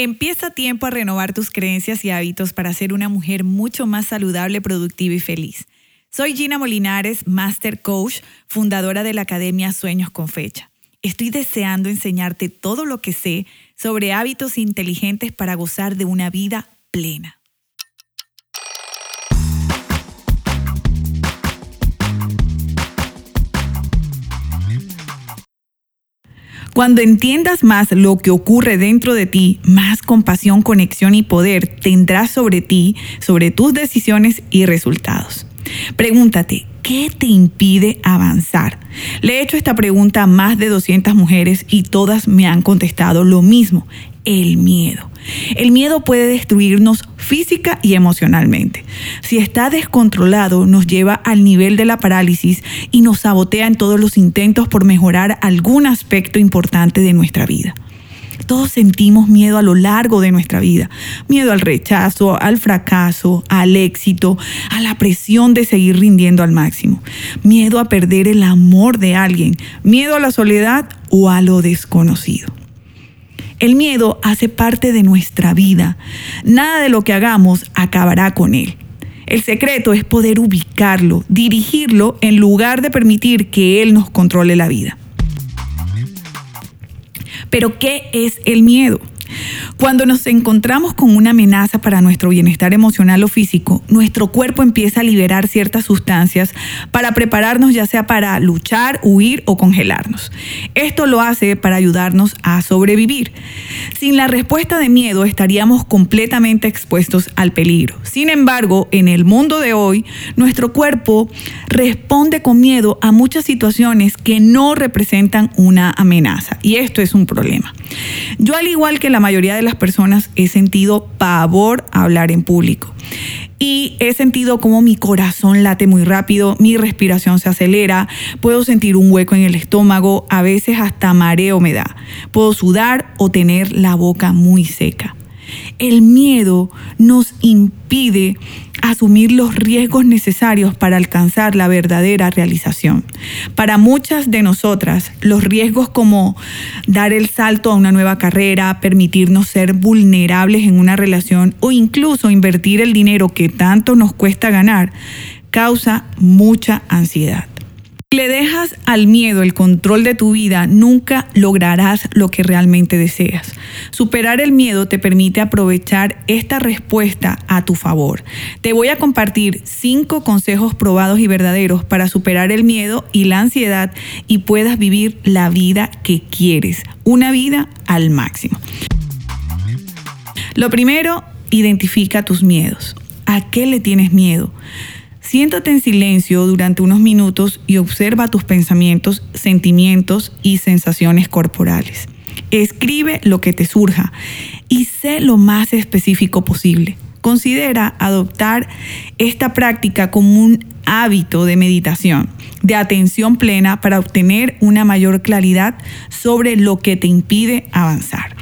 Empieza tiempo a renovar tus creencias y hábitos para ser una mujer mucho más saludable, productiva y feliz. Soy Gina Molinares, Master Coach, fundadora de la Academia Sueños con Fecha. Estoy deseando enseñarte todo lo que sé sobre hábitos inteligentes para gozar de una vida plena. Cuando entiendas más lo que ocurre dentro de ti, más compasión, conexión y poder tendrás sobre ti, sobre tus decisiones y resultados. Pregúntate, ¿qué te impide avanzar? Le he hecho esta pregunta a más de 200 mujeres y todas me han contestado lo mismo, el miedo. El miedo puede destruirnos física y emocionalmente. Si está descontrolado, nos lleva al nivel de la parálisis y nos sabotea en todos los intentos por mejorar algún aspecto importante de nuestra vida. Todos sentimos miedo a lo largo de nuestra vida. Miedo al rechazo, al fracaso, al éxito, a la presión de seguir rindiendo al máximo. Miedo a perder el amor de alguien. Miedo a la soledad o a lo desconocido. El miedo hace parte de nuestra vida. Nada de lo que hagamos acabará con él. El secreto es poder ubicarlo, dirigirlo en lugar de permitir que él nos controle la vida. Pero ¿qué es el miedo? Cuando nos encontramos con una amenaza para nuestro bienestar emocional o físico, nuestro cuerpo empieza a liberar ciertas sustancias para prepararnos ya sea para luchar, huir o congelarnos. Esto lo hace para ayudarnos a sobrevivir. Sin la respuesta de miedo estaríamos completamente expuestos al peligro. Sin embargo, en el mundo de hoy, nuestro cuerpo responde con miedo a muchas situaciones que no representan una amenaza y esto es un problema. Yo al igual que la mayoría de las personas he sentido pavor a hablar en público. Y he sentido como mi corazón late muy rápido, mi respiración se acelera, puedo sentir un hueco en el estómago, a veces hasta mareo me da. Puedo sudar o tener la boca muy seca. El miedo nos impide asumir los riesgos necesarios para alcanzar la verdadera realización. Para muchas de nosotras, los riesgos como dar el salto a una nueva carrera, permitirnos ser vulnerables en una relación o incluso invertir el dinero que tanto nos cuesta ganar, causa mucha ansiedad. Le dejas al miedo el control de tu vida, nunca lograrás lo que realmente deseas. Superar el miedo te permite aprovechar esta respuesta a tu favor. Te voy a compartir cinco consejos probados y verdaderos para superar el miedo y la ansiedad y puedas vivir la vida que quieres, una vida al máximo. Lo primero, identifica tus miedos. ¿A qué le tienes miedo? Siéntate en silencio durante unos minutos y observa tus pensamientos, sentimientos y sensaciones corporales. Escribe lo que te surja y sé lo más específico posible. Considera adoptar esta práctica como un hábito de meditación, de atención plena para obtener una mayor claridad sobre lo que te impide avanzar.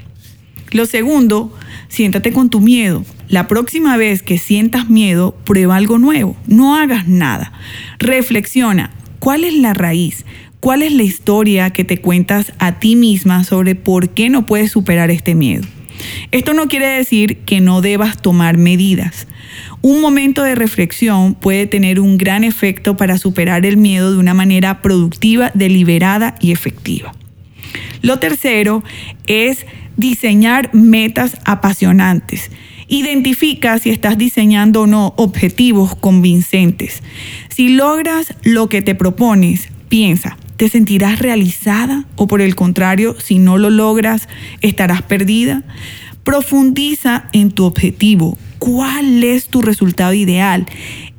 Lo segundo, siéntate con tu miedo, la próxima vez que sientas miedo, prueba algo nuevo. No hagas nada. Reflexiona. ¿Cuál es la raíz? ¿Cuál es la historia que te cuentas a ti misma sobre por qué no puedes superar este miedo? Esto no quiere decir que no debas tomar medidas. Un momento de reflexión puede tener un gran efecto para superar el miedo de una manera productiva, deliberada y efectiva. Lo tercero es diseñar metas apasionantes. Identifica si estás diseñando o no objetivos convincentes. Si logras lo que te propones, piensa, ¿te sentirás realizada o por el contrario, si no lo logras, estarás perdida? Profundiza en tu objetivo. ¿Cuál es tu resultado ideal?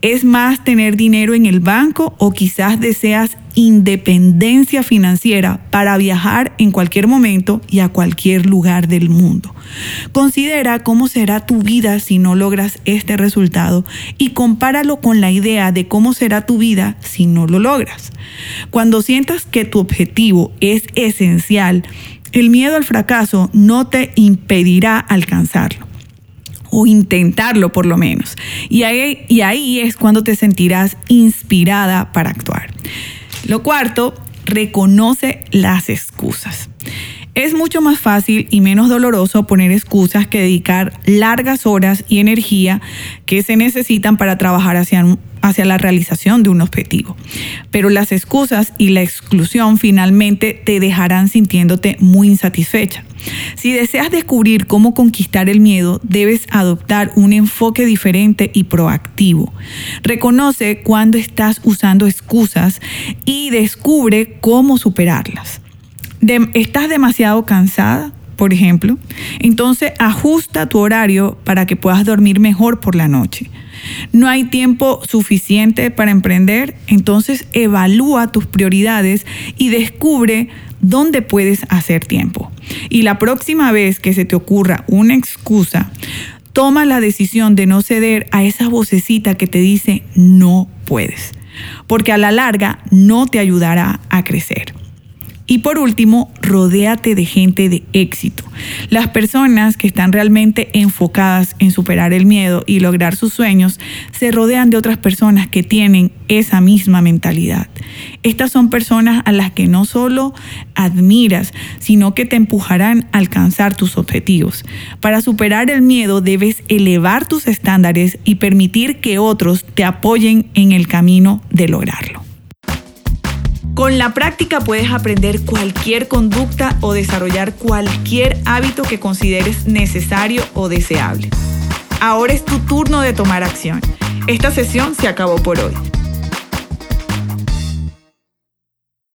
¿Es más tener dinero en el banco o quizás deseas independencia financiera para viajar en cualquier momento y a cualquier lugar del mundo. Considera cómo será tu vida si no logras este resultado y compáralo con la idea de cómo será tu vida si no lo logras. Cuando sientas que tu objetivo es esencial, el miedo al fracaso no te impedirá alcanzarlo o intentarlo por lo menos. Y ahí, y ahí es cuando te sentirás inspirada para actuar. Lo cuarto, reconoce las excusas. Es mucho más fácil y menos doloroso poner excusas que dedicar largas horas y energía que se necesitan para trabajar hacia, hacia la realización de un objetivo. Pero las excusas y la exclusión finalmente te dejarán sintiéndote muy insatisfecha. Si deseas descubrir cómo conquistar el miedo, debes adoptar un enfoque diferente y proactivo. Reconoce cuando estás usando excusas y descubre cómo superarlas estás demasiado cansada, por ejemplo, entonces ajusta tu horario para que puedas dormir mejor por la noche. No hay tiempo suficiente para emprender, entonces evalúa tus prioridades y descubre dónde puedes hacer tiempo. Y la próxima vez que se te ocurra una excusa, toma la decisión de no ceder a esa vocecita que te dice no puedes, porque a la larga no te ayudará a crecer. Y por último, rodéate de gente de éxito. Las personas que están realmente enfocadas en superar el miedo y lograr sus sueños se rodean de otras personas que tienen esa misma mentalidad. Estas son personas a las que no solo admiras, sino que te empujarán a alcanzar tus objetivos. Para superar el miedo debes elevar tus estándares y permitir que otros te apoyen en el camino de lograrlo. Con la práctica puedes aprender cualquier conducta o desarrollar cualquier hábito que consideres necesario o deseable. Ahora es tu turno de tomar acción. Esta sesión se acabó por hoy.